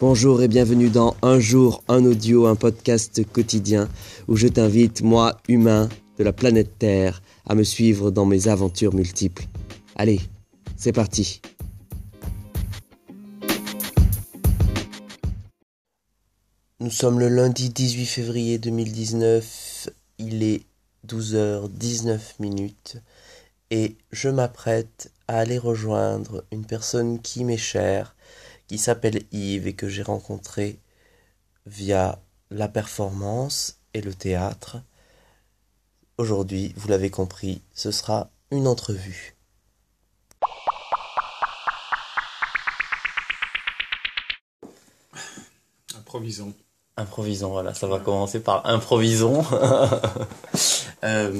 Bonjour et bienvenue dans Un jour, un audio, un podcast quotidien où je t'invite, moi, humain de la planète Terre, à me suivre dans mes aventures multiples. Allez, c'est parti. Nous sommes le lundi 18 février 2019, il est 12h19 minutes et je m'apprête à aller rejoindre une personne qui m'est chère, qui s'appelle Yves et que j'ai rencontré via la performance et le théâtre. Aujourd'hui, vous l'avez compris, ce sera une entrevue. Improvisons. Improvisons, voilà, ça va commencer par improvisons. Euh,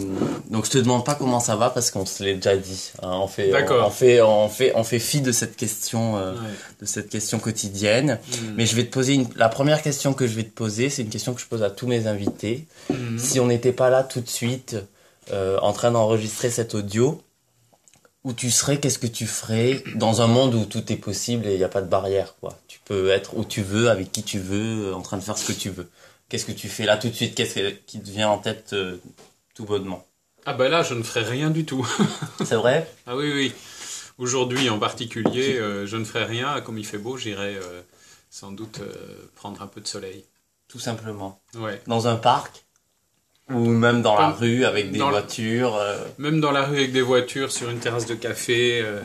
donc je te demande pas comment ça va parce qu'on se l'est déjà dit. hein. on fait, on, fait, on fait, on fait fi de cette question, euh, Ouais. de cette question quotidienne. Mm. Mais je vais te poser une... la première question que je vais te poser, c'est une question que je pose à tous mes invités. Mhm. Si on n'était pas là tout de suite, euh, en train d'enregistrer cet audio, où tu serais, qu'est-ce que tu ferais dans un monde où tout est possible et il n'y a pas de barrière, quoi? Tu peux être où tu veux, avec qui tu veux, en train de faire ce que tu veux. Qu'est-ce que tu fais là tout de suite? Qu'est-ce que- qui te vient en tête tout bonnement Ah bah là, je ne ferai rien du tout. C'est vrai? Ah oui, oui. Aujourd'hui en particulier, euh, je ne ferai rien. Comme il fait beau, j'irai euh, sans doute euh, prendre un peu de soleil. Tout simplement. Ouais. Dans un parc? Ou même dans la rue avec des dans voitures. euh, Même dans la rue avec des voitures, sur une terrasse de café. euh.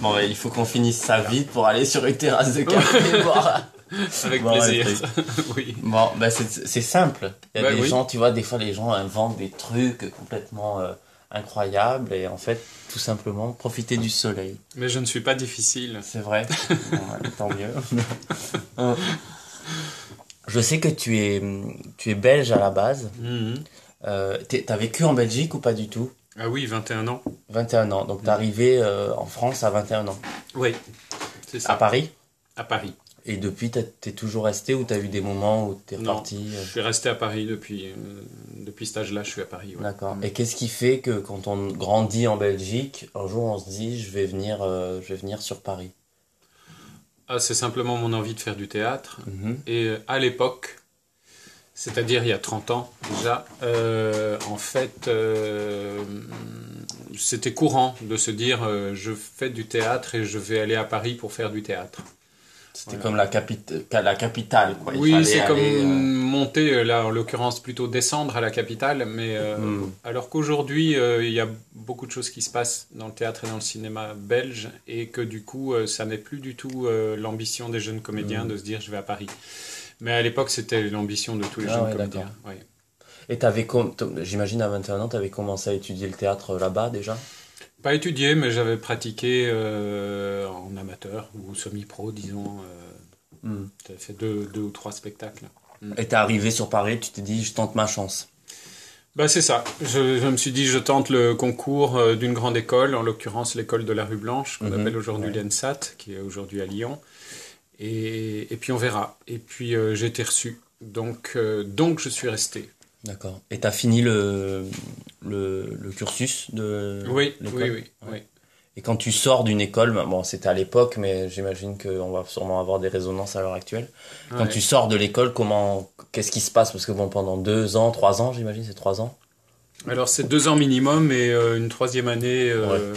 Bon, bah, il faut qu'on finisse ça vite pour aller sur une terrasse de café voir. avec Bon, plaisir. oui. Bon, bah c'est simple. Il y a Bah, des oui. gens, tu vois, des fois les gens inventent des trucs complètement euh, incroyables et en fait, tout simplement, profiter du soleil. Mais je ne suis pas difficile. C'est vrai. Bon, tant mieux. Euh, Je sais que tu es, tu es belge à la base. Mhm. Euh, t'es- T'as vécu en Belgique ou pas du tout? Ah oui, 21 ans. 21 ans. Donc t'es arrivé euh, en France à 21 ans. Oui. C'est À ça. Paris? À Paris. Et depuis, t'es toujours resté ou t'as eu des moments où t'es reparti euh, Je suis resté à Paris depuis, euh, depuis cet âge-là. Je suis à Paris. ouais. D'accord. Et qu'est-ce qui fait que quand on grandit en Belgique, un jour on se dit je vais venir, euh, je vais venir sur Paris? Ah, c'est simplement mon envie de faire du théâtre. Mhm. Et euh, à l'époque, c'est-à-dire il y a 30 ans déjà, en fait, c'était courant de se dire je fais du théâtre et je vais aller à Paris pour faire du théâtre. C'était comme la, capit- ca- la capitale. Quoi. Il oui, c'est comme euh, monter, euh, là en l'occurrence plutôt descendre à la capitale, mais euh, Mm. alors qu'aujourd'hui euh, il y a beaucoup de choses qui se passent dans le théâtre et dans le cinéma belge et que du coup euh, ça n'est plus du tout euh, l'ambition des jeunes comédiens Mm. de se dire je vais à Paris. Mais à l'époque c'était l'ambition de tous les Ah jeunes ouais, comédiens. ouais. Et j'imagine à 21 ans, tu avais commencé à étudier le théâtre là-bas déjà? Pas étudié, mais j'avais pratiqué euh, en amateur ou semi-pro, disons. Euh, Mm. J'avais fait deux, deux ou trois spectacles. Et t'es arrivé sur Paris, tu t'es dit je tente ma chance. Bah c'est ça. Je, je me suis dit, je tente le concours euh, d'une grande école, en l'occurrence l'école de la rue Blanche, qu'on Mhm, appelle aujourd'hui ouais. l'ENSAT, qui est aujourd'hui à Lyon. Et, et puis on verra. Et puis euh, j'ai été reçu. Donc, donc je suis resté. D'accord. Et t'as fini le, le, le cursus de Oui, l'école oui, oui, oui. Et quand tu sors d'une école, bah, bon c'était à l'époque, mais j'imagine qu'on va sûrement avoir des résonances à l'heure actuelle. Quand tu sors de l'école, comment, qu'est-ce qui se passe? Parce que bon, pendant deux ans, trois ans, j'imagine, c'est trois ans. Alors c'est deux ans minimum et euh, une troisième année, euh,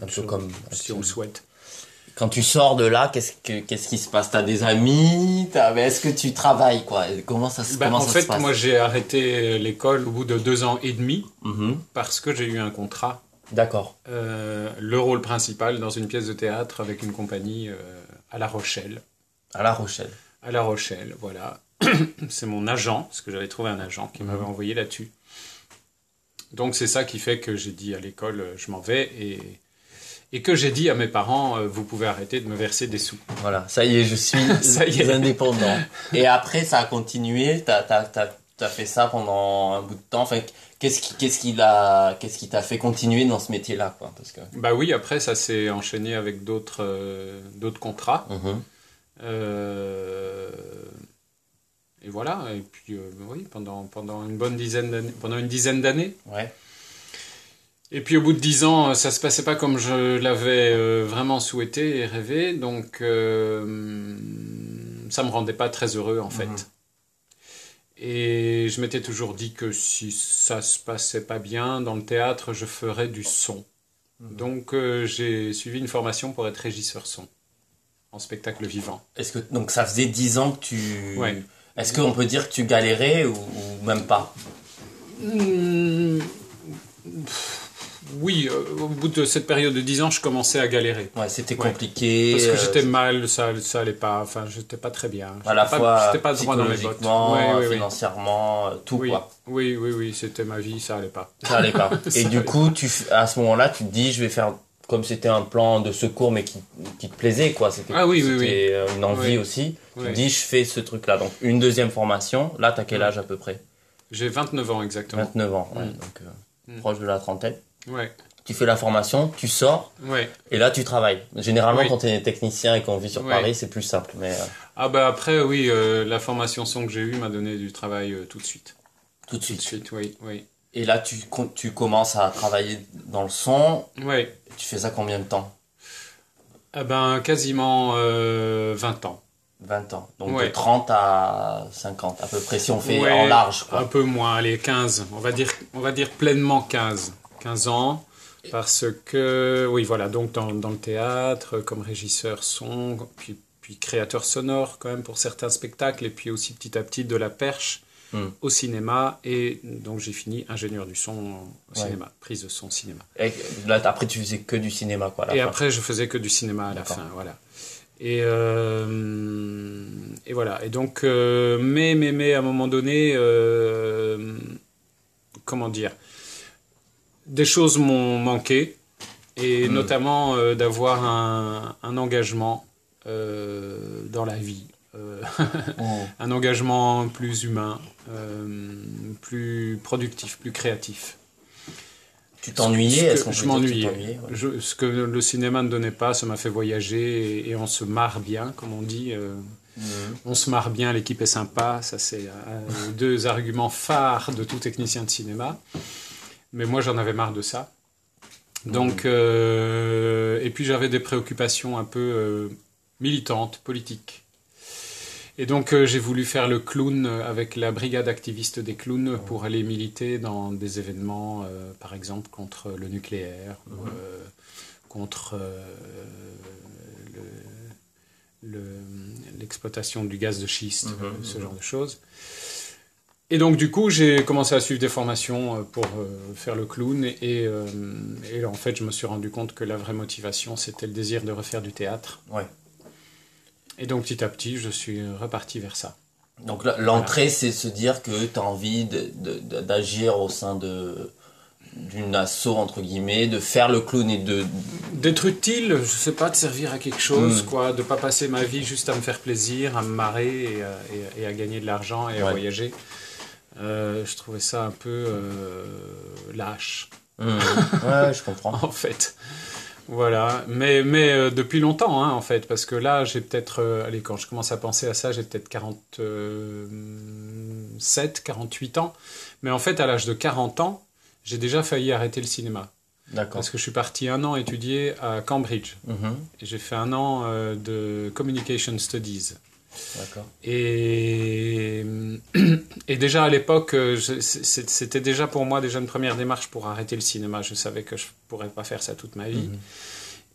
Un peu sur- comme si on le souhaite. Quand tu sors de là, qu'est-ce que, qu'est-ce qui se passe? T'as des amis? T'as- mais Est-ce que tu travailles quoi? Comment ça, se- Bah, comment en ça fait, se passe? moi j'ai arrêté l'école au bout de deux ans et demi Mhm. parce que j'ai eu un contrat, D'accord. euh, le rôle principal dans une pièce de théâtre avec une compagnie euh, à La Rochelle. À La Rochelle. À La Rochelle, voilà. c'est mon agent, parce que j'avais trouvé un agent qui m'avait envoyé là-dessus. Donc c'est ça qui fait que j'ai dit à l'école, euh, je m'en vais, et, et que j'ai dit à mes parents, euh, vous pouvez arrêter de me verser des sous. Voilà, ça y est, je suis Ça y est. indépendant. Et après, ça a continué. T'as t'as t'as t'as fait ça pendant un bout de temps. Enfin, qu'est-ce qui qu'est-ce qui l'a qu'est-ce qui t'a fait continuer dans ce métier-là quoi Parce que. Bah oui, après ça s'est enchaîné avec d'autres euh, d'autres contrats. Mhm. Euh, et voilà, et puis oui, pendant, pendant une bonne dizaine d'années, pendant une dizaine d'années. Ouais. Et puis au bout de dix ans, ça se passait pas comme je l'avais euh, vraiment souhaité et rêvé, donc euh, ça me rendait pas très heureux en fait. Mhm. Et je m'étais toujours dit que si ça se passait pas bien dans le théâtre, je ferais du son. Mhm. Donc euh, j'ai suivi une formation pour être régisseur son en spectacle vivant. Est-ce que donc ça faisait 10 ans que tu Ouais. Est-ce qu'on peut dire que tu galérais ou, ou même pas? Hmm, Oui, euh, au bout de cette période de 10 ans, je commençais à galérer. Ouais, c'était Ouais. compliqué. Parce que euh, j'étais mal, ça, ça allait pas, enfin, j'étais pas très bien. à la pas- fois j'étais pas droit dans mes bottes. Ouais, oui, oui. financièrement, euh, tout Oui, quoi. oui, oui, oui, c'était ma vie, ça allait pas. Ça allait pas. Et du coup, tu, à ce moment-là, tu te dis, je vais faire comme c'était un plan de secours, mais qui, qui te plaisait, quoi. C'était Ah oui, oui, c'était, euh, une envie Oui. aussi. Tu Oui. te dis, je fais ce truc-là. Donc, une deuxième formation. Là, t'as quel âge à peu près? J'ai 29 ans exactement. 29 ans. ouais, Mm. donc, euh, Mm. proche de la trentaine. Ouais, Tu fais la formation, tu sors, ouais. et là, tu travailles. Généralement, Oui. quand tu es technicien et qu'on vit sur Ouais. Paris, c'est plus simple. Mais euh, Ah bah après, oui, euh, la formation son que j'ai eue m'a donné du travail euh, tout de suite. tout de Tout de suite. suite, oui, oui. Et là, tu, commences à travailler dans le son. Tu fais ça combien de temps? Ah ben, quasiment euh, 20 ans. 20 ans. Donc, Ouais. de 30 à 50, à peu près, si on fait Ouais, en large. Quoi. Un peu moins, allez, 15. On va dire, on va dire pleinement 15. 15 ans. Parce que, oui, voilà, donc dans, dans le théâtre, comme régisseur son, puis, puis créateur sonore quand même pour certains spectacles, et puis aussi petit à petit de la perche Hmm. au cinéma. Et donc j'ai fini ingénieur du son au Ouais. cinéma, prise de son cinéma. Et là, après, tu faisais que du cinéma, quoi. à la Et fin. après, je faisais que du cinéma à la fin, voilà. Et, euh, et voilà. Et donc, euh, mais, mais, mais, à un moment donné, euh, comment dire, des choses m'ont manqué, et Hmm. notamment euh, d'avoir un, un engagement euh, dans la vie. euh, Oh. un engagement plus humain, plus productif, plus créatif. Tu t'ennuyais Ce je m'ennuyais. Ouais. Ce que le cinéma ne donnait pas, ça m'a fait voyager et, et on se marre bien, comme on dit. Mhm. on se marre bien, l'équipe est sympa. Ça, c'est deux arguments phares de tout technicien de cinéma. Mais moi, j'en avais marre de ça. Donc, euh, et puis j'avais des préoccupations un peu euh, militantes, politiques. Et donc, euh, j'ai voulu faire le clown avec la brigade activiste des clowns pour aller militer dans des événements, euh, par exemple, contre le nucléaire, ou, euh, contre euh, le- le- l'exploitation du gaz de schiste, Mhm, euh, ce mhm. genre de choses. Et donc, du coup, j'ai commencé à suivre des formations euh, pour euh, faire le clown. Et, euh, et en fait, je me suis rendu compte que la vraie motivation, c'était le désir de refaire du théâtre. Ouais. Et donc, petit à petit, je suis reparti vers ça. Donc l'entrée, c'est se dire que tu as envie d'agir au sein de d'une asso entre guillemets, de faire le clown et de D'être utile, je sais pas, de servir à quelque chose, Mm. quoi, de pas passer ma vie juste à me faire plaisir, à me marrer et à, et- et à gagner de l'argent et à voyager. Euh, je trouvais ça un peu euh, lâche, Hmm. ouais, je comprends. en fait. Voilà, mais, mais euh, depuis longtemps, hein, en fait, parce que là, j'ai peut-être, euh, allez, quand je commence à penser à ça, j'ai peut-être 47, 48 ans. Mais en fait, à l'âge de 40 ans, j'ai déjà failli arrêter le cinéma. D'accord. Parce que je suis parti un an étudier à Cambridge. Mhm. Et j'ai fait un an euh, de Communication Studies. Et, et déjà à l'époque, euh, c'était déjà pour moi déjà une première démarche pour arrêter le cinéma. Je savais que je pourrais pas faire ça toute ma vie. Mhm.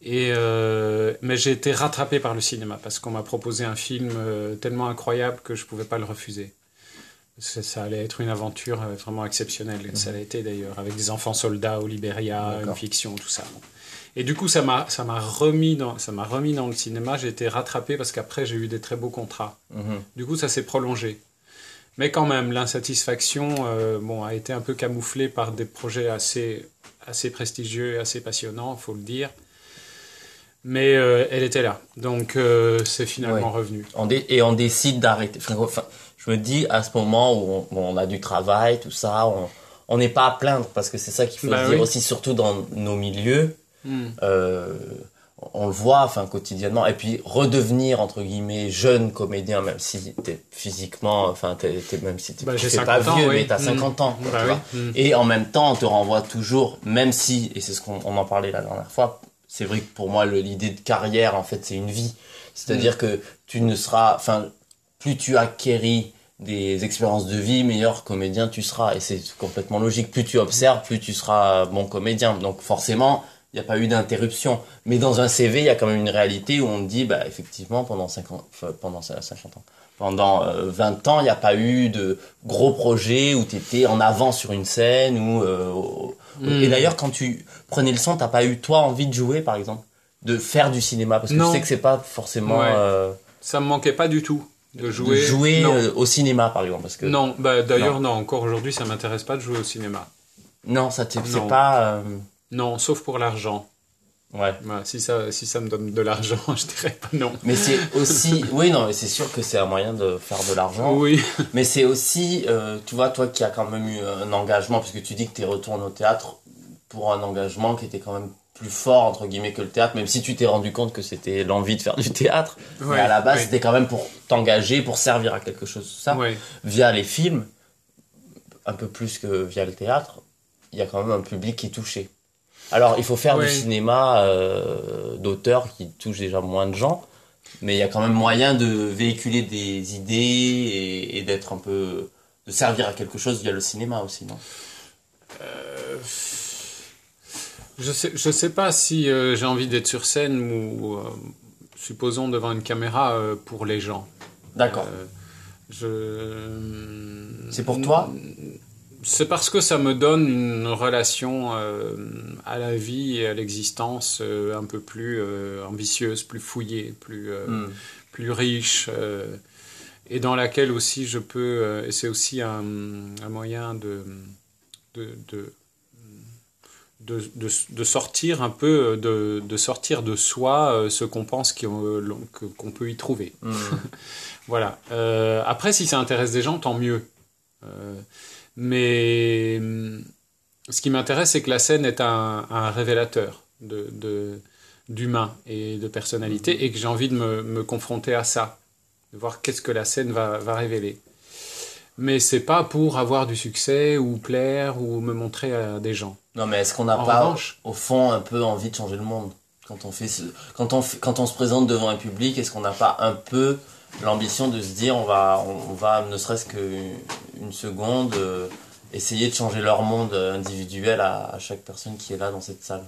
Et euh, mais j'ai été rattrapé par le cinéma parce qu'on m'a proposé un film euh, tellement incroyable que je pouvais pas le refuser. Ça, ça allait être une aventure vraiment exceptionnelle. Ça l'a été d'ailleurs, avec des enfants soldats au Libéria, Mhm. Une fiction, tout ça. Et du coup, ça m'a remis dans ça m'a remis dans le cinéma. J'ai été rattrapé parce qu'après j'ai eu des très beaux contrats. Mhm. Du coup, ça s'est prolongé. Mais quand même, l'insatisfaction euh, bon, a été un peu camouflée par des projets assez, assez prestigieux et assez passionnants, faut le dire. Mais euh, elle était là. Donc, euh, c'est finalement Ouais. revenu. On et on décide d'arrêter. Enfin, je me dis à ce moment où on, a du travail, tout ça, on n'est pas à plaindre parce que c'est ça qu'il faut Bah se dire oui. aussi, surtout dans nos milieux. Hmm. euh, on le voit enfin quotidiennement et puis redevenir entre guillemets jeune comédien même si t'es physiquement enfin t'es, t'es- même si t'es Bah, t'es pas 50 ans, vieux oui. mais t'as Mm. 50 ans quoi, Bah tu oui. vois. Mm. et en même temps on te renvoie toujours même si et c'est ce qu'on on en parlait la dernière fois c'est vrai que pour moi le- l'idée de carrière en fait c'est une vie c'est-à-dire que tu ne seras enfin plus tu acquéris des expériences de vie, meilleur comédien tu seras. Et c'est complètement logique. Plus tu observes, plus tu seras bon comédien. Donc forcément, n'y a pas eu d'interruption. Mais dans un CV, il y a quand même une réalité où on dit, bah, effectivement, pendant 50, enfin, pendant 50 ans, pendant 20 ans, il n'y a pas eu de gros projets où tu étais en avant sur une scène. Ou, Hmm. Et d'ailleurs, quand tu prenais le son, t'as pas eu, toi, envie de jouer, par exemple? De faire du cinéma? Parce que Non. je sais que c'est pas forcément... Ouais. euh, Ça me manquait pas du tout de jouer. de jouer non. euh, au cinéma, par exemple. Parce que, Non, bah, d'ailleurs, non. encore aujourd'hui, ça m'intéresse pas de jouer au cinéma. Non, ça c'est pas... euh, Non, sauf pour l'argent. Ouais. Si, ça, si ça me donne de l'argent, je dirais pas non. Mais c'est aussi... Oui, non, mais c'est sûr que c'est un moyen de faire de l'argent. Oui, Mais c'est aussi, euh, tu vois, toi qui as quand même eu un engagement, puisque tu dis que tu es retourné au théâtre pour un engagement qui était quand même plus fort, entre guillemets, que le théâtre, même si tu t'es rendu compte que c'était l'envie de faire du théâtre. mais Ouais, à la base, ouais. c'était quand même pour t'engager, pour servir à quelque chose. Ça, ouais. via les films, un peu plus que via le théâtre, il y a quand même un public qui est touché. Alors, il faut faire Ouais. du cinéma euh, d'auteur qui touche déjà moins de gens, mais il y a quand même moyen de véhiculer des idées et, et d'être un peu. de servir à quelque chose via le cinéma aussi, non? Je sais, je sais pas si euh, j'ai envie d'être sur scène ou, euh, supposons, devant une caméra euh, pour les gens. D'accord. Euh, je... C'est pour toi? C'est parce que ça me donne une relation euh, à la vie et à l'existence euh, un peu plus euh, ambitieuse, plus fouillée, plus, Hmm. plus riche, et dans laquelle aussi je peux, et c'est aussi un, un moyen de, de, de, de, de- sortir un peu, de, de sortir de soi ce qu'on pense qu'on peut y trouver. Hmm. Voilà. Après, si ça intéresse des gens, tant mieux. Mais hum, ce qui m'intéresse, c'est que la scène est un, un révélateur de, d'humain et de personnalité, et que j'ai envie de me, me confronter à ça, de voir qu'est-ce que la scène va, va révéler. Mais c'est pas pour avoir du succès ou plaire ou me montrer à des gens. Non, mais est-ce qu'on n'a pas, revanche- au fond, un peu envie de changer le monde? Quand on, fait ce- quand on, fait- quand on se présente devant un public Est-ce qu'on n'a pas un peu l'ambition de se dire on va, on, va ne serait-ce qu'une seconde, euh, essayer de changer leur monde individuel à, à chaque personne qui est là dans cette salle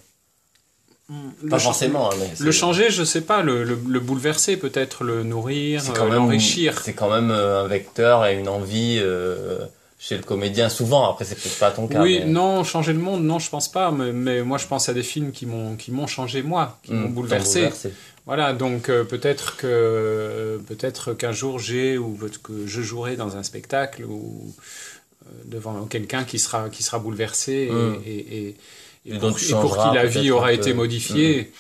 Le Pas forcément, hein, mais Le changer, je sais pas, le, le- le bouleverser peut-être, le nourrir, euh, l'enrichir. C'est quand même euh, un vecteur et une envie euh, chez le comédien souvent. Après, c'est peut-être pas ton cas. Oui, mais- non, changer le monde, non, je pense pas. Mais, mais moi, je pense à des films qui m'ont changé moi, qui Hmm, m'ont bouleversé. Voilà, donc euh, peut-être que peut-être qu'un jour j'ai ou que je jouerai dans un spectacle ou euh, devant quelqu'un qui sera qui sera bouleversé et, Hmm. et, et- et Et pour, donc qui la vie aura été modifiée,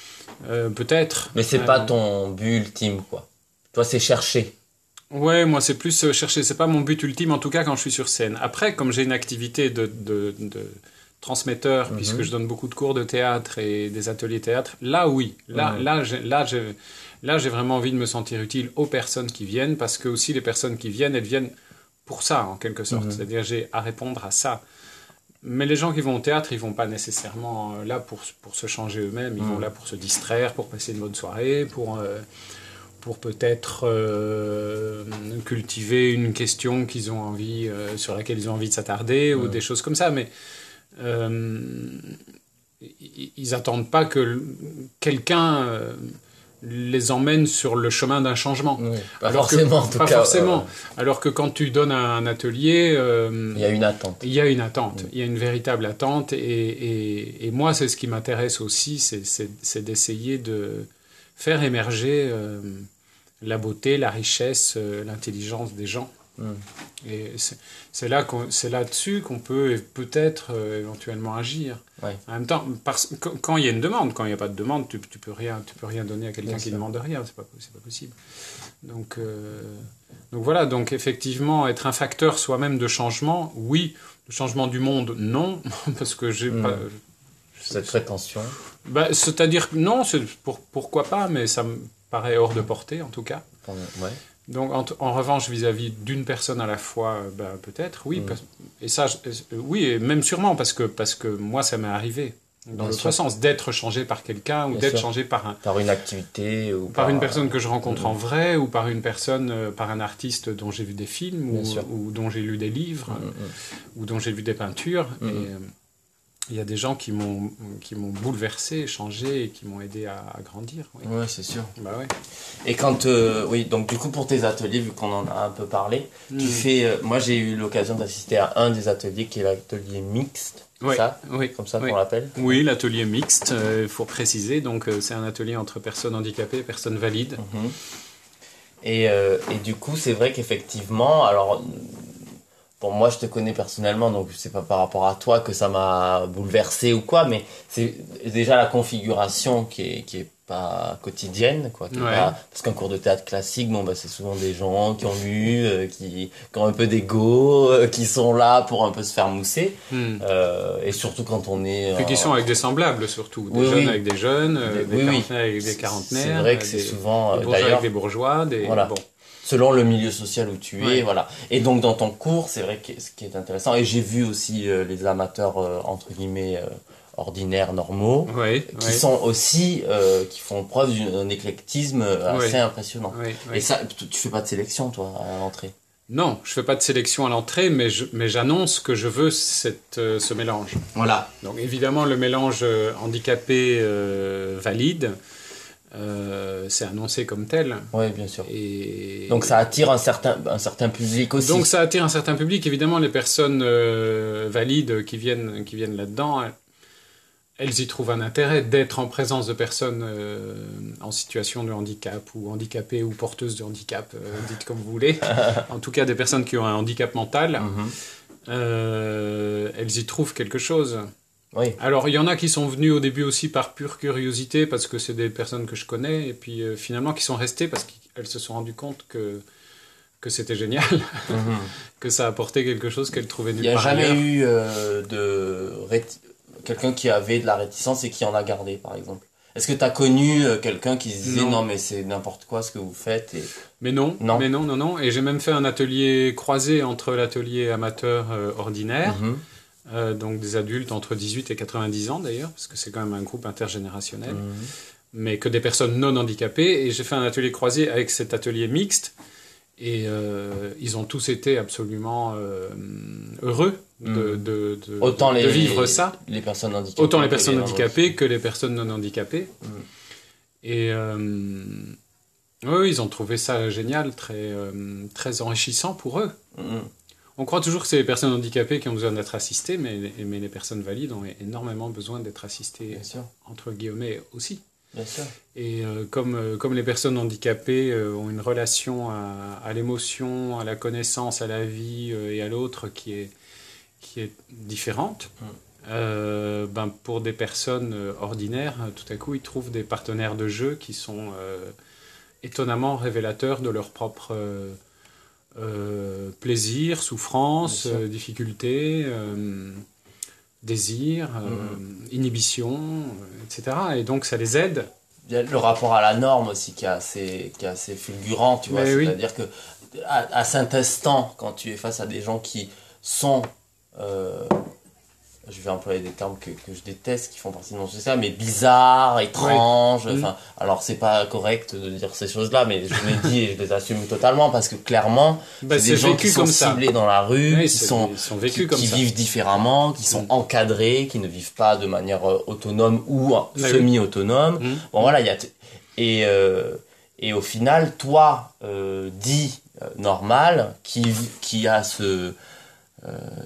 euh, peut-être. Mais c'est Euh, pas ton but ultime, quoi. Toi, c'est chercher. Ouais, moi c'est plus euh, chercher, c'est pas mon but ultime en tout cas quand je suis sur scène. Après, comme j'ai une activité de, de, de transmetteur, Mhm. puisque je donne beaucoup de cours de théâtre et des ateliers théâtre, là oui, là, Mhm. là, j'ai, là, j'ai, là j'ai vraiment envie de me sentir utile aux personnes qui viennent, parce que aussi les personnes qui viennent, elles viennent pour ça en quelque sorte, Mhm. c'est-à-dire j'ai à répondre à ça. Mais les gens qui vont au théâtre, ils vont pas nécessairement euh, là pour, pour se changer eux-mêmes, ils Mhm. vont là pour se distraire, pour passer une bonne soirée, pour... euh, pour peut-être euh, cultiver une question qu'ils ont envie, euh, sur laquelle ils ont envie de s'attarder, ou des choses comme ça. Mais ils ils attendent pas que quelqu'un euh, les emmène sur le chemin d'un changement. Pas Alors que- forcément, en tout pas cas. forcément. euh, Alors que quand tu donnes un atelier, euh, Il y a une attente. il y a une attente, il y a une véritable attente, et, et, et moi, c'est ce qui m'intéresse aussi, c'est- d'essayer de faire émerger euh, la beauté, la richesse, euh, l'intelligence des gens. Mm. Et c'est- là qu'on- c'est là-dessus qu'on peut peut-être euh, éventuellement agir. Ouais. En même temps, parce, quand, il y a une demande, quand il n'y a pas de demande, tu, tu peux rien, tu peux rien donner à quelqu'un qui demande rien, c'est pas, c'est pas possible. Donc, euh, donc voilà, donc effectivement, être un facteur soi-même de changement, oui. Le changement du monde, non, parce que j'ai Mm. pas. Cette prétention. Bah, C'est-à-dire que non, c'est pour, pourquoi pas, mais ça me paraît hors de portée en tout cas. Ouais. Donc, en, en revanche, vis-à-vis d'une personne à la fois, euh, bah, peut-être, oui. Mm. et ça, oui, et même sûrement, parce que, parce que moi, ça m'est arrivé dans l'autre sens, d'être changé par quelqu'un ou d'être changé par un, Par une activité ou par une personne que je rencontre Mhm. en vrai ou par une personne, euh, par un artiste dont j'ai vu des films ou, dont j'ai lu des livres Mm, mm. ou dont j'ai vu des peintures. Et euh, il y a des gens qui m'ont qui m'ont bouleversé, changé et qui m'ont aidé à, à grandir. oui. Ouais, c'est sûr. Bah ouais. Et quand, euh, oui, donc du coup pour tes ateliers, vu qu'on en a un peu parlé, tu Mm. fais, euh, moi j'ai eu l'occasion d'assister à un des ateliers qui est l'atelier mixte, Ouais, ça, oui, comme ça oui. qu'on l'appelle. Oui, l'atelier mixte, il faut préciser. Donc, euh, c'est un atelier entre personnes handicapées et personnes valides. Mhm. Et, euh, et du coup, c'est vrai qu'effectivement, alors, bon, moi je te connais personnellement, donc c'est pas par rapport à toi que ça m'a bouleversé ou quoi, mais c'est déjà la configuration qui est, qui est pas quotidienne, quoi. qui est Ouais. pas- parce qu'un cours de théâtre classique, bon, bah, c'est souvent des gens qui ont euh, qui, qui ont un peu d'ego, euh, qui sont là pour un peu se faire mousser, Hmm. euh, et surtout quand on est. Puis qui sont avec des semblables surtout. Des Oui, jeunes oui. avec des jeunes, euh, Des- des oui, oui. quarantenaires avec des quarantenaires. C'est vrai que c'est souvent. des bourgeois avec des bourgeois. Des... Voilà. Bon. Selon le milieu social où tu es, Ouais. voilà. Et donc dans ton cours, c'est vrai que ce qui est intéressant, et j'ai vu aussi euh, les amateurs euh, entre guillemets euh, ordinaires, normaux, qui sont aussi, qui font preuve d'un éclectisme assez impressionnant. Et ça, tu fais pas de sélection toi à l'entrée? Non, je fais pas de sélection à l'entrée, mais je- mais j'annonce que je veux cette, ce mélange. Voilà. Donc évidemment, le mélange euh, c'est annoncé comme tel. Oui, bien sûr. Et... Donc ça attire un certain, un certain public aussi. Donc ça attire un certain public. Évidemment, les personnes euh, valides qui viennent, qui viennent là-dedans, elles, y trouvent un intérêt d'être en présence de personnes euh, en situation de handicap ou handicapées ou porteuses de handicap, dites comme vous voulez. en tout cas, des personnes qui ont un handicap mental, Mhm. elles y trouvent quelque chose. Oui. Alors, il y en a qui sont venus au début aussi par pure curiosité, parce que c'est des personnes que je connais, et puis euh, finalement qui sont restées parce qu'elles se sont rendues compte que, que c'était génial, Mhm. que ça apportait quelque chose qu'elles trouvaient Il nulle n'y a part jamais ailleurs. eu euh, de réti- quelqu'un qui avait de la réticence et qui en a gardé, par exemple. Est-ce que tu as connu euh, quelqu'un qui se disait Non. non, mais c'est n'importe quoi ce que vous faites et... Mais non, Non. mais non, non, non. Et j'ai même fait un atelier croisé entre l'atelier amateur ordinaire, Mhm. Euh, donc des adultes entre 18 et 90 ans d'ailleurs, parce que c'est quand même un groupe intergénérationnel. Mhm. mais que des personnes non handicapées. Et j'ai fait un atelier croisé avec cet atelier mixte. Et euh, ils ont tous été absolument euh, heureux de, Mm. de, de- Autant de les, vivre ça. les personnes handicapées. Autant les que personnes non- handicapées que les personnes non handicapées. Mm. Et euh, oui, ils ont trouvé ça génial, très, euh, très enrichissant pour eux. Mhm. On croit toujours que c'est les personnes handicapées qui ont besoin d'être assistées, mais, mais les personnes valides ont énormément besoin d'être assistées, entre guillemets, aussi. bien sûr. Et euh, comme, euh, comme les personnes handicapées euh, ont une relation à, à l'émotion, à la connaissance, à la vie et à l'autre qui est, qui est différente, Mm. ben, pour des personnes ordinaires, tout à coup, ils trouvent des partenaires de jeu qui sont étonnamment révélateurs de leur propre euh, plaisir, souffrance, euh, difficulté, euh, désir, euh, Mm. inhibition, etc. Et donc ça les aide. Il y a le rapport à la norme aussi qui est assez, qui est assez fulgurant, tu vois. Mais oui. C'est-à-dire que à, à cet instant, quand tu es face à des gens qui sont, je vais employer des termes que, que je déteste, qui font partie de mon social, mais bizarres, étranges. Mhm. Enfin, alors c'est pas correct de dire ces choses-là, mais je les dis et je les assume totalement parce que clairement, Bah, c'est des gens qui sont comme ça. ciblés dans la rue, Oui, qui sont ils sont vécus qui, comme qui ça. vivent différemment, qui sont Mm. encadrés, qui ne vivent pas de manière euh, autonome ou oui. semi-autonome. Mhm. Bon voilà, il y a et euh, et au final, toi, euh, dit normal, qui qui a ce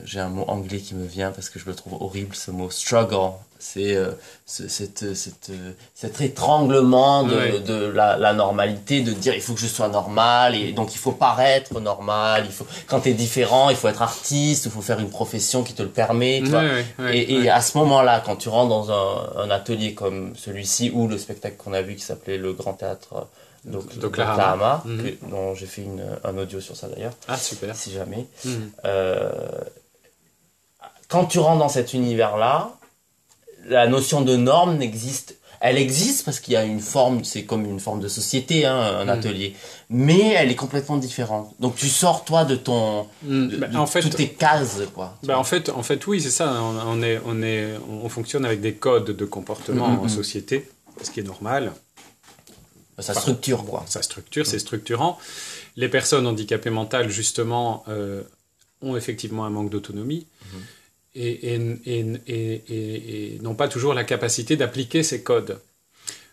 j'ai un mot anglais qui me vient parce que je le trouve horrible ce mot struggle. C'est euh, ce- cette, cette, euh, cet étranglement de, de la, la normalité, de dire il faut que je sois normal et donc il faut paraître normal. Il faut quand t'es différent, il faut être artiste, il faut faire une profession qui te le permet. tu vois. Et, à ce moment-là, quand tu rentres dans un, un atelier comme celui-ci ou le spectacle qu'on a vu qui s'appelait le Grand Théâtre d'Oklahoma. d'Oklahoma, Mhm. que- dont j'ai fait une, un audio sur ça d'ailleurs, Ah, super. si jamais. Mhm. Euh, quand tu rentres dans cet univers-là, la notion de norme n'existe. Elle existe parce qu'il y a une forme, c'est comme une forme de société, hein, un Mm. atelier, mais elle est complètement différente. Donc tu sors toi de ton, Mm, de, bah, de en fait- toutes tes cases, quoi. Bah, en fait, en fait, oui, c'est ça. On, on est, on est, on fonctionne avec des codes de comportement Mm, mm, en mm. société, ce qui est normal. Ça structure, quoi. Ça structure, c'est structurant. Les personnes handicapées mentales, justement, euh, ont effectivement un manque d'autonomie et, et, et, et- et- n'ont pas toujours la capacité d'appliquer ces codes.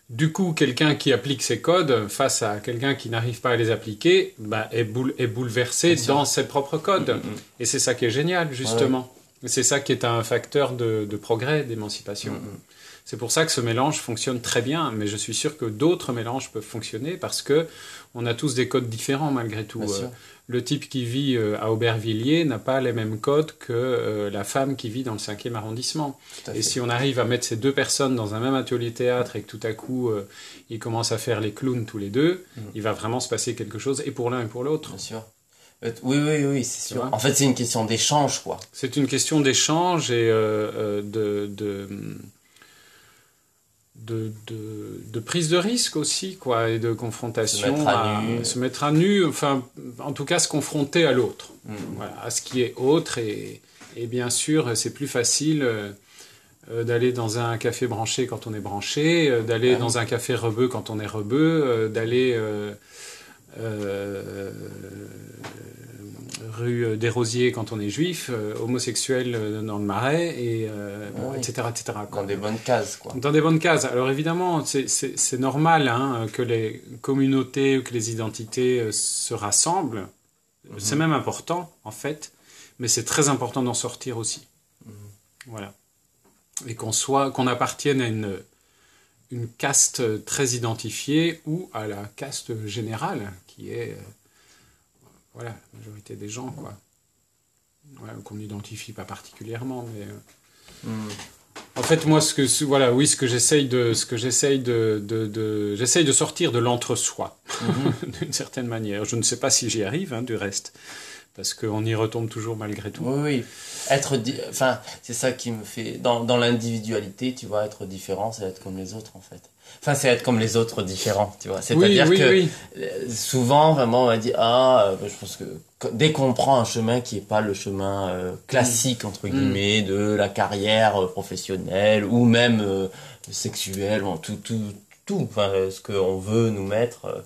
Du coup, quelqu'un qui applique ces codes face à quelqu'un qui n'arrive pas à les appliquer bah, est, boule- est bouleversé dans ses propres codes. Mm, mm. Et c'est ça qui est génial, justement. C'est ça qui est un facteur de, de progrès, d'émancipation. Mm, mm. C'est pour ça que ce mélange fonctionne très bien, mais je suis sûr que d'autres mélanges peuvent fonctionner parce que on a tous des codes différents malgré tout. Euh, le type qui vit euh, à Aubervilliers n'a pas les mêmes codes que euh, la femme qui vit dans le 5e arrondissement. Et si on arrive à mettre ces deux personnes dans un même atelier théâtre et que tout à coup euh, ils commencent à faire les clowns tous les deux, Mm. il va vraiment se passer quelque chose et pour l'un et pour l'autre. Bien sûr. Oui, oui, oui, c'est sûr. En fait, c'est une question d'échange, quoi. C'est une question d'échange et de, de, de, de- de prise de risque aussi, quoi, et de confrontation. Se mettre à nu. se mettre à nu, enfin, en tout cas, se confronter à l'autre, Mm. voilà, à ce qui est autre. Et, et bien sûr, c'est plus facile euh, euh, d'aller dans un café branché quand on est branché, euh, d'aller Ah oui. dans un café rebeu quand on est rebeu, euh, d'aller. Euh, euh, rue des Rosiers quand on est juif, euh, homosexuel euh, dans le Marais, et, bon, oui. etc., etc. quoi. Dans des bonnes cases, quoi. Dans des bonnes cases. Alors évidemment, c'est- normal hein, que les communautés ou que les identités se rassemblent. C'est même important, en fait, mais c'est très important d'en sortir aussi. Voilà. Et qu'on soit, qu'on appartienne à une, une caste très identifiée ou à la caste générale, qui est, voilà, la majorité des gens, quoi. Ouais, qu'on n'identifie pas particulièrement, mais... euh, Mm. en fait, moi, ce que, voilà, oui, ce que j'essaye de, ce que j'essaye de, de, de- j'essaye de sortir de l'entre-soi, d'une certaine manière. Je ne sais pas si j'y arrive, hein, du reste, parce qu'on y retombe toujours malgré tout. Oui, oui. Être, enfin, c'est ça qui me fait, dans, dans l'individualité, tu vois, être différent, c'est être comme les autres, en fait. Enfin, c'est être comme les autres différents, tu vois. C'est-à-dire oui, que oui. euh, souvent, vraiment, on va dire, ah, euh, je pense que dès qu'on prend un chemin qui est pas le chemin euh, classique, entre Mm. guillemets, de la carrière professionnelle ou même euh, sexuelle, bon, tout, tout, tout, enfin, ce qu'on veut nous mettre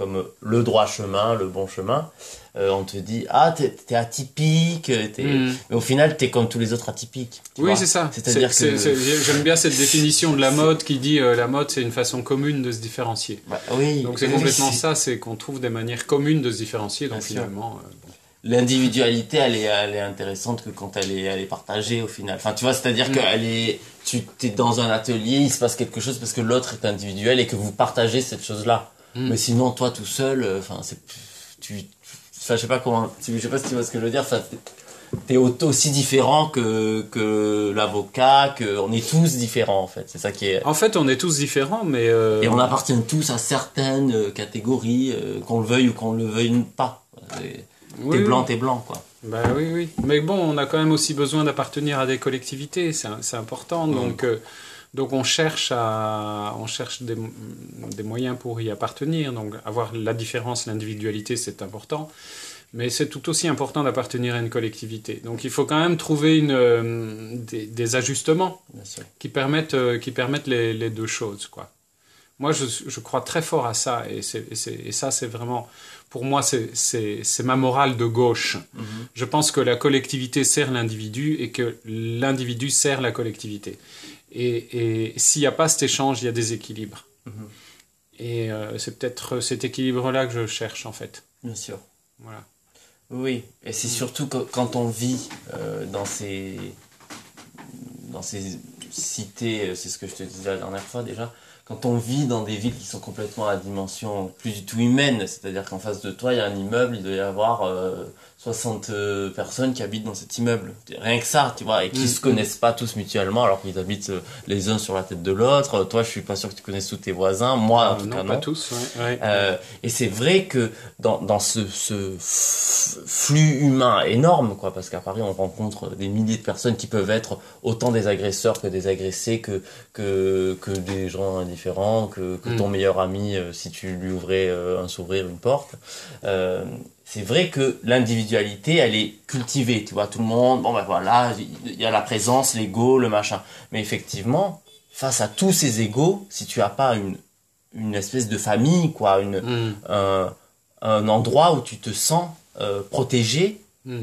comme le droit chemin, le bon chemin, euh, on te dit, ah, t'es atypique, t'es... Mm. mais au final, t'es comme tous les autres atypiques. Oui, c'est ça. C'est-à-dire que- J'aime bien cette définition de la mode qui dit euh, la mode, c'est une façon commune de se différencier. Bah, oui. Donc c'est oui, complètement ça, c'est qu'on trouve des manières communes de se différencier. Donc Bien finalement, euh, bon. l'individualité elle est elle est intéressante que quand elle est elle est partagée au final enfin tu vois c'est à dire Mm. que elle est tu es dans un atelier il se passe quelque chose parce que l'autre est individuel et que vous partagez cette chose là Mm. mais sinon toi tout seul euh, enfin c'est tu enfin je sais pas comment je sais pas si tu vois ce que je veux dire enfin t'es- aussi différent que que l'avocat que on est tous différents en fait c'est ça qui est En fait, on est tous différents, mais euh, et on appartient tous à certaines euh, catégories euh, qu'on le veuille ou qu'on le veuille pas T'es- oui, blanc oui. t'es blanc quoi Bah oui, oui. Mais bon, on a quand même aussi besoin d'appartenir à des collectivités, c'est important. Mm. Donc, euh, donc on cherche, à, on cherche des, des moyens pour y appartenir. Donc avoir la différence, l'individualité, c'est important. Mais c'est tout aussi important d'appartenir à une collectivité. Donc il faut quand même trouver une, euh, des, des ajustements qui permettent, euh, qui permettent les, les deux choses. Quoi. Moi, je, je crois très fort à ça. Et, et et ça, c'est vraiment, pour moi, c'est ma morale de gauche. Mhm. Je pense que la collectivité sert l'individu et que l'individu sert la collectivité. Et, et s'il n'y a pas cet échange, il y a des équilibres. Mhm. Et euh, c'est peut-être cet équilibre-là que je cherche, en fait. Bien sûr. Voilà. Oui, et c'est surtout que- quand on vit euh, dans ces dans ces cités, euh, c'est ce que je te disais la dernière fois déjà, quand on vit dans des villes qui sont complètement à dimension plus du tout humaine, c'est-à-dire qu'en face de toi, il y a un immeuble, il doit y avoir euh, 60 euh, personnes qui habitent dans cet immeuble. Rien que ça, tu vois, et qui Mm. se connaissent pas tous mutuellement alors qu'ils habitent euh, les uns sur la tête de l'autre. Toi, je suis pas sûr que tu connaisses tous tes voisins, moi en Euh, tout non, cas pas non. tous. ouais, ouais. Euh, et c'est vrai que dans, dans ce, ce flux humain énorme, quoi, parce qu'à Paris on rencontre des milliers de personnes qui peuvent être autant des agresseurs que des agressés que, que, que des gens indifférents, que, que ton Mm. meilleur ami euh, si tu lui ouvrais euh, un s'ouvrir une porte. Euh, c'est vrai que l'individualité, elle est cultivée, tu vois, tout le monde, bon ben voilà, il y a la présence, l'ego, le machin. Mais effectivement, face à tous ces égos, si tu as pas une, une espèce de famille, quoi, une, Mm. un, un endroit où tu te sens euh, protégé, Mm.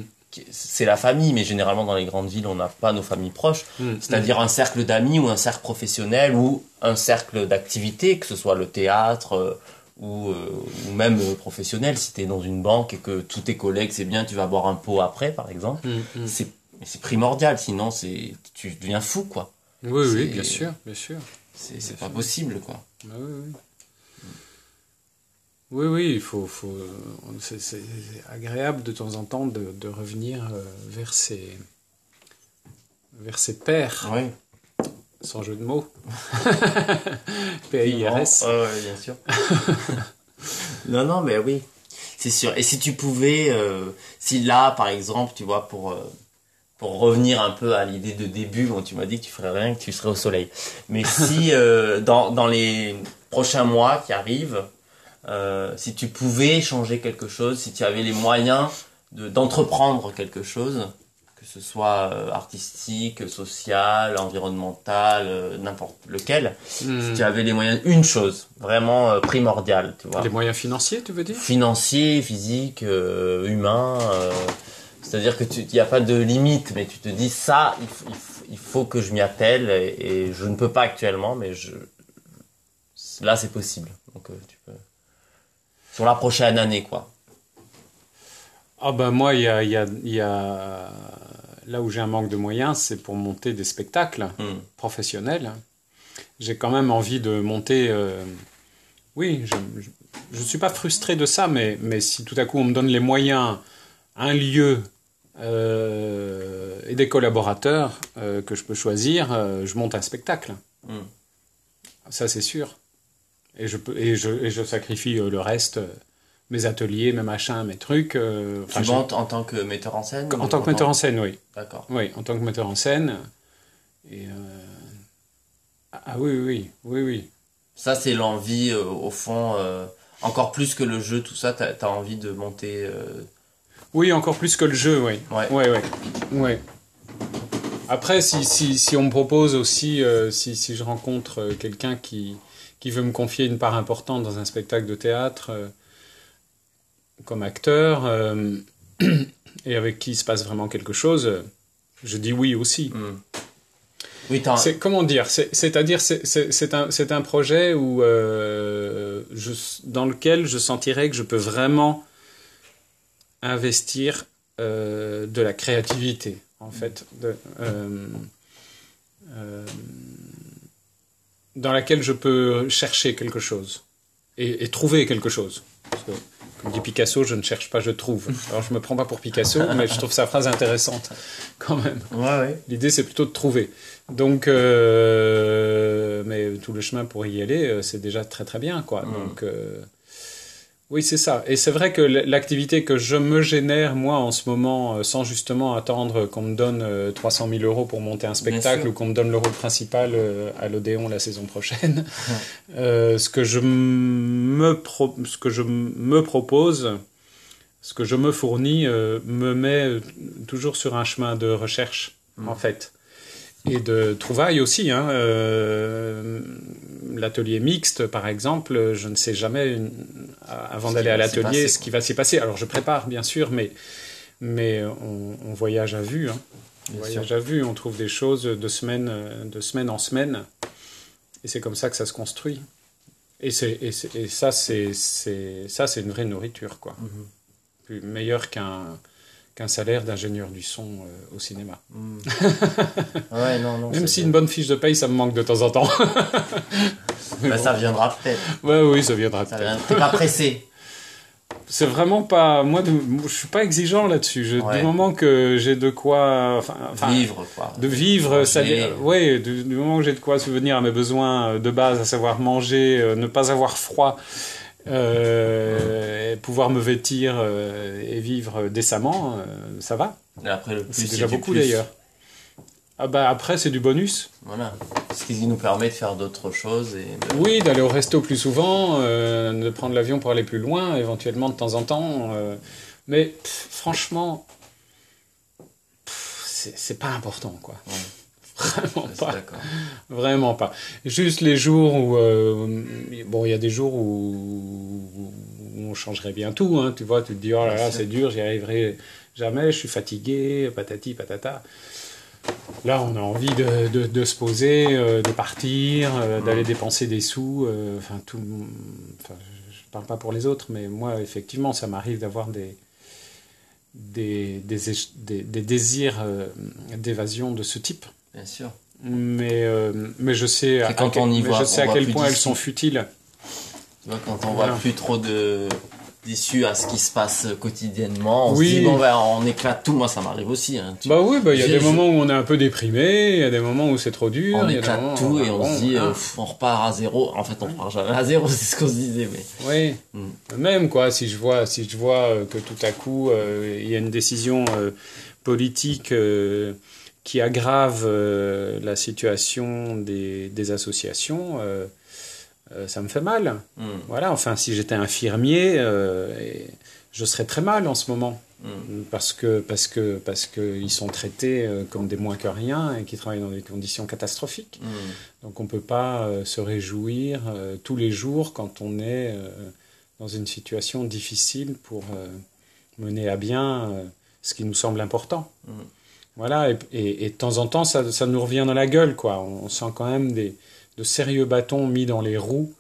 c'est la famille, mais généralement dans les grandes villes, on n'a pas nos familles proches. Mm. C'est-à-dire un cercle d'amis ou un cercle professionnel ou un cercle d'activités, que ce soit le théâtre euh, ou, euh, ou même euh, professionnel. Si tu es dans une banque et que tous tes collègues, c'est bien, tu vas boire un pot après, par exemple. Mm. Mm. C'est primordial, sinon c'est tu deviens fou, quoi. Oui, oui, bien sûr, bien sûr. C'est c'est pas possible, quoi. Ah oui, oui. Oui, oui, il faut, faut, c'est, agréable de temps en temps de, de revenir euh, vers ses, vers ses pairs, Oui. Sans jeu de mots. Ouais, ouais, bien sûr. non, non, mais oui, c'est sûr. Et si tu pouvais, euh, si là, par exemple, tu vois, pour euh, pour revenir un peu à l'idée de début, bon, tu m'as dit que tu ferais rien, que tu serais au soleil. Mais si euh, dans dans les prochains mois qui arrivent, euh, si tu pouvais changer quelque chose, si tu avais les moyens de d'entreprendre quelque chose, ce soit euh, artistique, social, environnemental, euh, n'importe lequel, Hmm. si tu avais les moyens, une chose vraiment euh, primordiale, tu vois. Les moyens financiers, tu veux dire? Financier, physique, euh, humain. euh, C'est-à-dire que tu, n'y a pas de limite, mais tu te dis ça, il, faut que je m'y attelle et, et je ne peux pas actuellement, mais je là c'est possible. Donc euh, tu peux sur la prochaine année quoi. Ah ben moi, il y a, y a, y a... Là où j'ai un manque de moyens, c'est pour monter des spectacles Hmm. professionnels. J'ai quand même envie de monter... euh, Oui, je ne suis pas frustré de ça, mais, mais si tout à coup on me donne les moyens, un lieu euh, et des collaborateurs euh, que je peux choisir, je monte un spectacle. Hmm. Ça, c'est sûr. Et je, peux, et je, et je sacrifie le reste, mes ateliers, mes machins, mes trucs. euh, Tu montes en tant que metteur en scène en tant que metteur en scène, oui. D'accord. Oui, en tant que metteur en scène. Et euh, Ah oui, oui, oui, oui. Ça c'est l'envie euh, au fond encore plus que le jeu tout ça t'as as envie de monter Oui, encore plus que le jeu, oui. Ouais. Ouais, ouais. ouais. Après, si, si, si on me propose aussi, si, si je rencontre quelqu'un qui, qui veut me confier une part importante dans un spectacle de théâtre comme acteur, euh, et avec qui il se passe vraiment quelque chose, euh, je dis oui aussi. Oui, t'as C'est comment dire c'est- C'est-à-dire, c'est- un, c'est un projet où, euh, je, dans lequel je sentirais que je peux vraiment investir euh, de la créativité, en fait, de, euh, euh, dans laquelle je peux chercher quelque chose et, et trouver quelque chose. Parce que, comme dit Picasso, je ne cherche pas, je trouve. Alors, je me prends pas pour Picasso, mais je trouve sa phrase intéressante quand même. Ouais, ouais. L'idée, c'est plutôt de trouver. Donc, euh, mais tout le chemin pour y aller, euh, c'est déjà très très bien, quoi. Mm. Donc, euh, oui, c'est ça. Et c'est vrai que l'activité que je me génère, moi, en ce moment, euh, sans justement attendre qu'on me donne euh, 300 000 euros pour monter un spectacle ou qu'on me donne le rôle principal euh, à l'Odéon la saison prochaine, euh, ce que je me pro- ce que je me propose, ce que je me fournis, euh, me met euh, toujours sur un chemin de recherche, Mm. en fait. Et de trouvailles aussi. Hein. euh, L'atelier mixte, par exemple, je ne sais jamais, une- avant d'aller à l'atelier, ce qui va s'y passer. Alors je prépare, bien sûr, mais, mais on, on voyage à vue. Hein. On voyage sûr. à vue, on trouve des choses de semaine, euh, de semaine en semaine. Et c'est comme ça que ça se construit. Et, c'est- et, et ça, c'est c'est- ça, c'est une vraie nourriture, quoi. Mhm. Plus meilleur qu'un qu'un salaire d'ingénieur du son euh, au cinéma. Ouais, non, non. Même si bien. une bonne fiche de paye, ça me manque de temps en temps. Bah, bon. ça viendra peut-être. Ouais, oui, ça viendra peut-être. T'es pas pressé. C'est vraiment pas. Moi, de- je suis pas exigeant là-dessus. Ouais. Du moment que j'ai de quoi. Enfin, enfin, Vivre, quoi. De vivre, ça, ouais, du, du moment que j'ai de quoi subvenir à mes besoins euh, de base, à savoir manger, euh, ne pas avoir froid, euh, pouvoir me vêtir euh, et vivre décemment, euh, ça va. Et après, le plus, C'est déjà beaucoup d'ailleurs. Ah bah après, c'est du bonus. Voilà. Ce qui nous permet de faire d'autres choses. Et de- Oui, d'aller au resto plus souvent, de prendre l'avion pour aller plus loin, éventuellement de temps en temps. mais pff, franchement, pff, c'est c'est pas important, quoi. Ouais. Vraiment pas. Vraiment pas. Juste les jours où... euh, bon, il y a des jours où, où on changerait bien tout, hein, tu vois, tu te dis, oh là là, c'est dur, j'y arriverai jamais, je suis fatigué, patati, patata. Là, on a envie de, de, de se poser, euh, de partir, euh, d'aller dépenser des sous. Enfin, tout. Je parle pas pour les autres, mais moi, effectivement, ça m'arrive d'avoir des des, des, éch- des, des désirs d'évasion de ce type. Bien sûr. Mais, euh, mais je sais à, quand quel, on y voit, je sais on à quel point elles sont futiles. Tu vois, quand on Voilà. voit plus trop de d'issue à ce qui se passe quotidiennement, on Oui. se dit bon ben on éclate tout. Moi ça m'arrive aussi. Hein. Tu- Bah oui, bah, il y a des je- moments où on est un peu déprimé, il y a des moments où c'est trop dur. on y a éclate moments tout et on bon, se dit euh, pff, on repart à zéro. En fait on repart jamais à zéro, c'est ce qu'on se disait. Mais Oui. Mm. Même quoi, si je vois, si je vois euh, que tout à coup euh, il y a une décision euh, politique euh, qui aggrave euh, la situation des, des associations, euh, euh, ça me fait mal. Hmm, Voilà. Enfin, si j'étais infirmier, je serais très mal en ce moment hmm. parce que parce que parce que ils sont traités comme des moins que rien et qui travaillent dans des conditions catastrophiques. Hmm. Donc on ne peut pas se réjouir tous les jours quand on est dans une situation difficile pour mener à bien ce qui nous semble important. Voilà, et, et- et de temps en temps, ça, ça nous revient dans la gueule, quoi. On, on sent quand même des, de sérieux bâtons mis dans les roues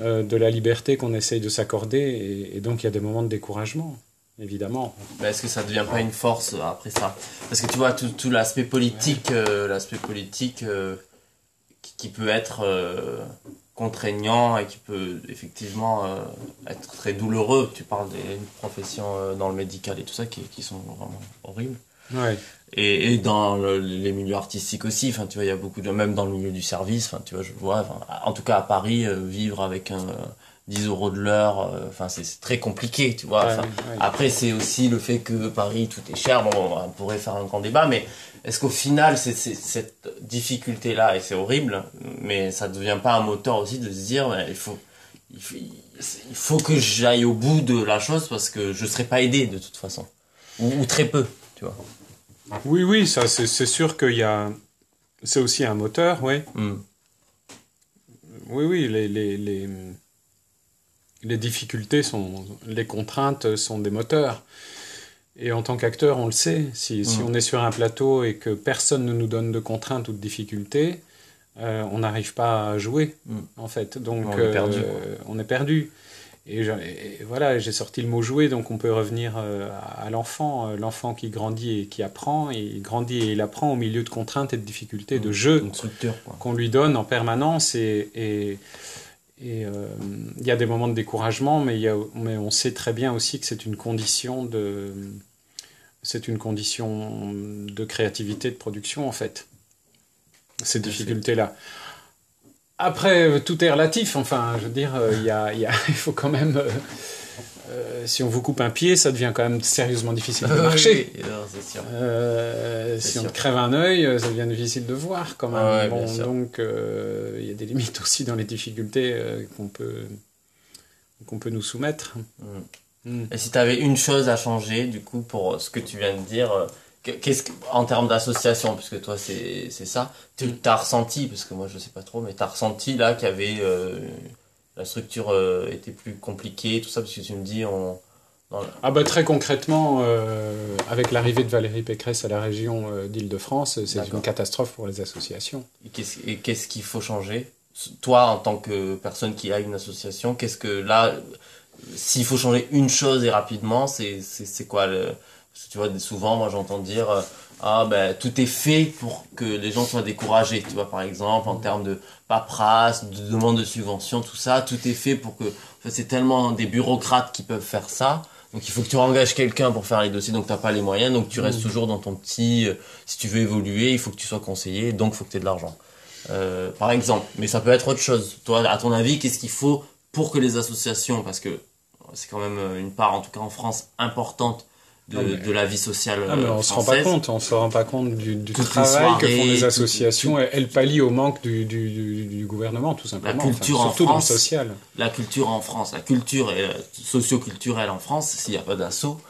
euh, de la liberté qu'on essaye de s'accorder, et, et donc il y a des moments de découragement, évidemment. Mais est-ce que ça devient pas une force euh, après ça? Parce que tu vois tout, tout l'aspect politique, euh, l'aspect politique euh, qui, qui peut être euh, contraignant et qui peut effectivement être très douloureux. Tu parles des professions dans le médical et tout ça qui, qui sont vraiment horribles. Ouais. Et, et dans le- les milieux artistiques aussi, enfin tu vois, il y a beaucoup de même dans le milieu du service, enfin tu vois, je vois, en tout cas à Paris, euh, vivre avec un euh, 10 euros de l'heure, euh, enfin c'est c'est très compliqué, tu vois. Ouais, enfin, ouais. Après c'est aussi le fait que Paris tout est cher, bon on pourrait faire un grand débat, mais est-ce qu'au final c'est cette difficulté là et c'est horrible, mais ça devient pas un moteur aussi de se dire, il faut il faut, il faut que j'aille au bout de la chose parce que je serai pas aidé de toute façon, ou, ou très peu, tu vois. Oui, oui, ça, c'est sûr qu'il y a. C'est aussi un moteur, oui. Hmm. Oui, oui, les, les, les, les difficultés sont. Les contraintes sont des moteurs. Et en tant qu'acteur, on le sait. Si, si Mm. on est sur un plateau et que personne ne nous donne de contraintes ou de difficultés, euh, on n'arrive pas à jouer, Mm. en fait. Donc, On est perdu, euh, on est perdu. Et, voilà, j'ai sorti le mot jouer, donc on peut revenir euh, à l'enfant. Euh, L'enfant qui grandit et qui apprend, et il grandit et il apprend au milieu de contraintes et de difficultés, de jeux structure, quoi. qu'on lui donne en permanence et, euh, il y a des moments de découragement mais, il y a, mais on sait très bien aussi que c'est une condition de c'est une condition de créativité de production en fait ces Tout à fait. difficultés là après euh, tout est relatif enfin je veux dire euh, il y a, y a- il faut quand même euh, si on vous coupe un pied ça devient quand même sérieusement difficile de marcher Oui, non, c'est sûr. euh, C'est si on te crève un œil, ça devient difficile de voir quand même. Ah ouais, Bon, donc euh, il y a des limites aussi dans les difficultés qu'on peut qu'on peut nous soumettre. Mm. Mm. Et si tu avais une chose à changer, du coup, pour ce que tu viens de dire, qu'est-ce que, en termes d'association, puisque toi c'est c'est ça, tu as ressenti, parce que moi je sais pas trop, mais tu as ressenti là qu'il y avait euh, la structure euh, était plus compliquée, tout ça, parce que tu me dis, on. Ah bah très concrètement, euh, avec l'arrivée de Valérie Pécresse à la région d'Île-de-France, c'est D'accord. une catastrophe pour les associations. et qu'est-ce et qu'est-ce qu'il faut changer? Toi, en tant que personne qui a une association, qu'est-ce que là, s'il faut changer une chose et rapidement, c'est c'est c'est quoi le tu vois souvent moi j'entends dire euh, ah ben tout est fait pour que les gens soient découragés, tu vois par exemple en termes de paperasse, de demande de subvention, tout ça, tout est fait pour que en fait, c'est tellement des bureaucrates qui peuvent faire ça. Donc il faut que tu engages quelqu'un pour faire les dossiers, donc t'as pas les moyens, donc tu restes Mhm. toujours dans ton petit. euh, si tu veux évoluer, il faut que tu sois conseillé, donc il faut que tu aies de l'argent. Euh, par exemple, mais ça peut être autre chose. Toi, à ton avis, qu'est-ce qu'il faut pour que les associations, parce que c'est quand même une part, en tout cas en France, importante de, Ah, mais- de la vie sociale Ah, mais on euh, se rend pas compte, on se rend pas compte du, travail que font les tout- associations. Elles pallient au manque du, du, du- du gouvernement, tout simplement. culture en surtout dans le France. social. La culture en France, la culture euh, socio-culturelle en France, s'il n'y a pas d'assaut,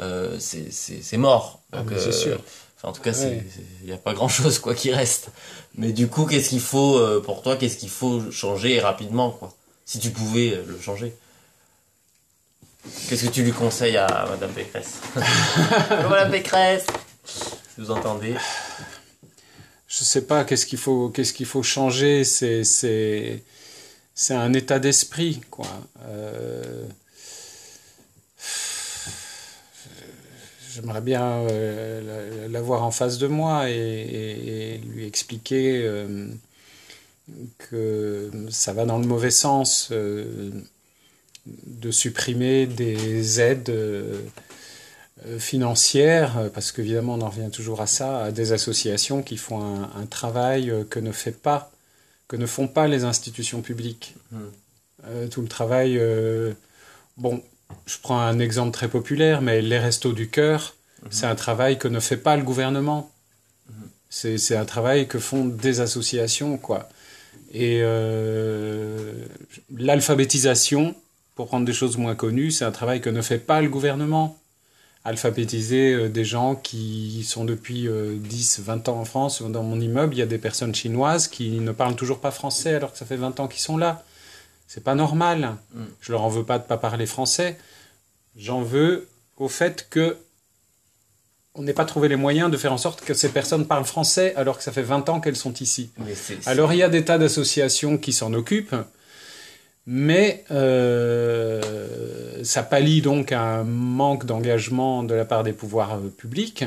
euh, c'est- mort. Ah, Donc, mais c'est sûr. enfin, en tout cas, Ouais. il n'y a pas grand-chose quoi qui reste. Mais du coup, qu'est-ce qu'il faut euh, pour toi Qu'est-ce qu'il faut changer rapidement quoi? Si tu pouvais euh, le changer. Qu'est-ce que tu lui conseilles à Madame Pécresse? Bonjour, Madame Pécresse? Si vous entendez? Je sais pas, qu'est-ce qu'il faut, qu'est-ce qu'il faut changer? C'est, c'est, c'est un état d'esprit, quoi. Euh, J'aimerais bien euh, la- l'avoir en face de moi et, et- et lui expliquer euh, que ça va dans le mauvais sens euh, de supprimer des aides euh, financières, euh, parce qu'évidemment on en revient toujours à ça, à des associations qui font un, un travail euh, que ne fait pas, que ne font pas les institutions publiques. Hmm. Euh, tout le travail, euh, bon, je prends un exemple très populaire, mais les restos du cœur, c'est un travail que ne fait pas le gouvernement. C'est c'est un travail que font des associations, quoi. Et euh, l'alphabétisation, pour prendre des choses moins connues, c'est un travail que ne fait pas le gouvernement. Alphabétiser euh, des gens qui sont depuis euh, 10, 20 ans en France. Dans mon immeuble, il y a des personnes chinoises qui ne parlent toujours pas français alors que ça fait 20 ans qu'ils sont là. C'est pas normal. Mm. Je leur en veux pas de pas parler français. J'en veux au fait que on n'ait pas trouvé les moyens de faire en sorte que ces personnes parlent français alors que ça fait 20 ans qu'elles sont ici. Mais Alors il y a des tas d'associations qui s'en occupent, mais euh, ça pallie donc un manque d'engagement de la part des pouvoirs euh, publics.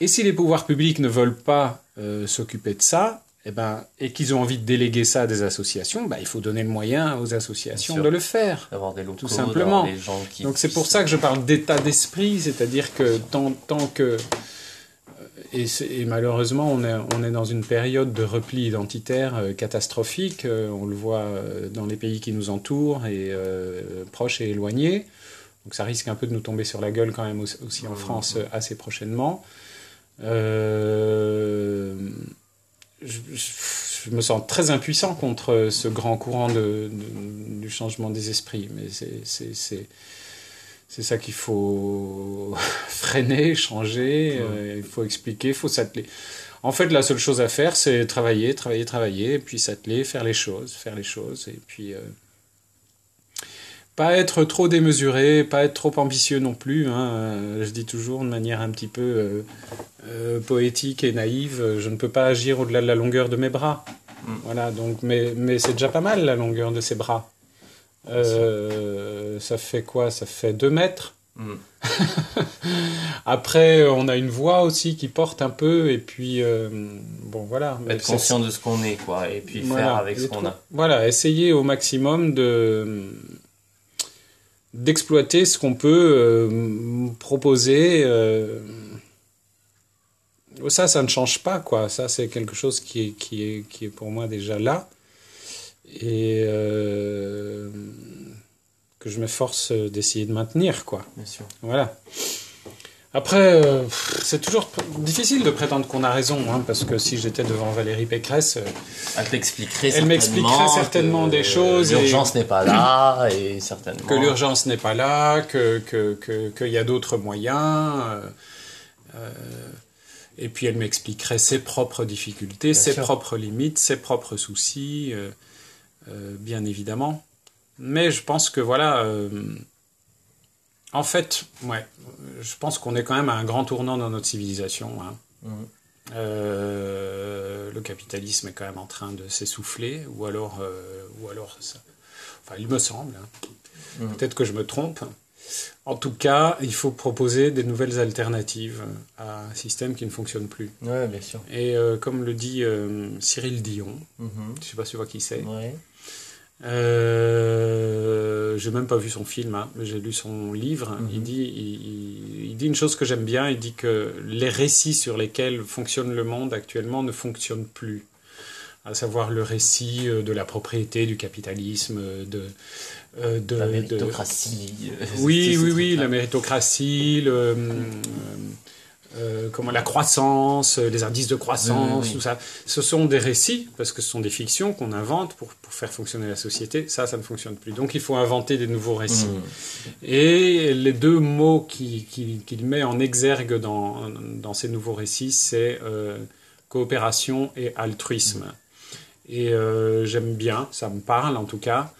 Et si les pouvoirs publics ne veulent pas euh, s'occuper de ça, eh ben, et qu'ils ont envie de déléguer ça à des associations, ben, il faut donner le moyen aux associations de le faire. d'avoir des locaux, Tout simplement. des gens qui Donc c'est pour ça que je parle d'état d'esprit, c'est-à-dire que tant, tant que... Et, malheureusement, on est, on est dans une période de repli identitaire euh, catastrophique. euh, on le voit euh, dans les pays qui nous entourent, et euh, proches et éloignés. Donc ça risque un peu de nous tomber sur la gueule quand même aussi, en France assez prochainement. Euh, je, je- je me sens très impuissant contre ce grand courant de, de- du changement des esprits. Mais c'est- c'est ça qu'il faut freiner, changer, euh, il faut expliquer, il faut s'atteler. En fait, la seule chose à faire, c'est travailler, travailler, travailler, et puis s'atteler, faire les choses, faire les choses, et puis... euh, pas être trop démesuré, pas être trop ambitieux non plus. hein. Euh, Je dis toujours de manière un petit peu euh, poétique et naïve, je ne peux pas agir au-delà de la longueur de mes bras. Mm. Voilà, donc, mais, mais c'est déjà pas mal la longueur de ses bras. Euh, ça fait quoi? Ça fait deux mètres. Mm. Après, on a une voix aussi qui porte un peu, et puis euh, bon voilà. Être conscient de ce qu'on est quoi et puis voilà, faire avec et ce qu'on a Voilà, essayer au maximum de d'exploiter ce qu'on peut euh, proposer. euh, ça, ça ne change pas, quoi. Ça, c'est quelque chose qui est, qui est, qui est pour moi déjà là. Et euh, que je m'efforce d'essayer de maintenir, quoi. bien sûr Voilà. Après, euh, c'est toujours difficile de prétendre qu'on a raison, hein, parce que si j'étais devant Valérie Pécresse, euh, elle t'expliquerait m'expliquerait certainement des choses et- l'urgence n'est pas là et certainement que l'urgence n'est pas là, que que que- qu'il y a d'autres moyens. euh, et puis elle m'expliquerait ses propres difficultés, ses sûr. propres limites, ses propres soucis, euh, bien évidemment. Mais je pense que voilà, euh, en fait, ouais, je pense qu'on est quand même à un grand tournant dans notre civilisation. hein. Mhm. Euh, le capitalisme est quand même en train de s'essouffler, ou alors, euh, ou alors ça. Enfin, il me semble. hein. Mhm. Peut-être que je me trompe. En tout cas, il faut proposer des nouvelles alternatives à un système qui ne fonctionne plus. ouais bien sûr Et euh, comme le dit Cyril Dion, Mhm. je sais pas si tu vois qui c'est. ouais Euh, j'ai même pas vu son film, hein, mais j'ai lu son livre. Mhm. Il, dit, il, dit une chose que j'aime bien. Il dit que les récits sur lesquels fonctionne le monde actuellement ne fonctionnent plus. à savoir le récit de la propriété, du capitalisme, de, de la méritocratie. Oui, oui, oui, la méritocratie, le, euh, comment la croissance, euh, les indices de croissance, tout ça. Ce sont des récits, parce que ce sont des fictions qu'on invente pour, pour, faire fonctionner la société. Ça, ça ne fonctionne plus. Donc il faut inventer des nouveaux récits. Mmh. Et les deux mots qu'il qui, met en exergue dans, dans ces nouveaux récits, c'est euh, coopération et altruisme. Mmh. Et j'aime bien, ça me parle en tout cas.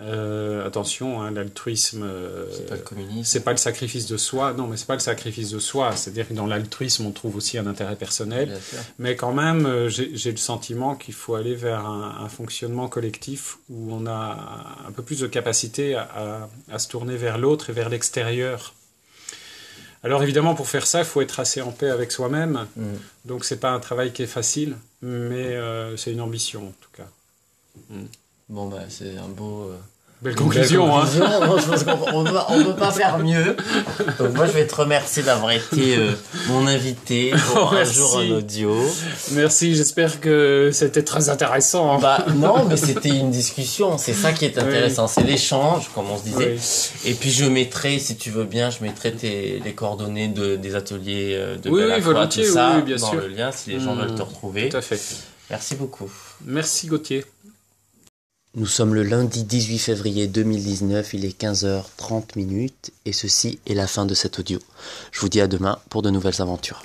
Euh, attention, hein, l'altruisme, euh, c'est pas le communisme. C'est pas le sacrifice de soi. Non, mais c'est pas le sacrifice de soi. C'est-à-dire que dans l'altruisme, on trouve aussi un intérêt personnel. Mais quand même, euh, j'ai le sentiment qu'il faut aller vers un, fonctionnement collectif où on a un peu plus de capacité à, se tourner vers l'autre et vers l'extérieur. Alors évidemment, pour faire ça, il faut être assez en paix avec soi-même. Mm. Donc c'est pas un travail qui est facile, mais c'est une ambition en tout cas. Mm. Bon, bah, c'est un beau. Euh, belle conclusion, hein. on ne peut pas faire mieux. Donc moi, je vais te remercier d'avoir été euh, mon invité pour un jour en audio. Merci, j'espère que c'était très intéressant. Hein. Bah non, mais c'était une discussion. C'est ça qui est intéressant, c'est l'échange, comme on se disait. Et puis je mettrai, si tu veux bien, je mettrai tes, les coordonnées de, des ateliers euh, de oui, oui, tout ça, bien dans sûr. le lien, si les gens veulent te retrouver. Tout à fait. Merci beaucoup. Merci Gauthier. Nous sommes le lundi 18 février 2019, il est 15h30 minutes et ceci est la fin de cet audio. Je vous dis à demain pour de nouvelles aventures.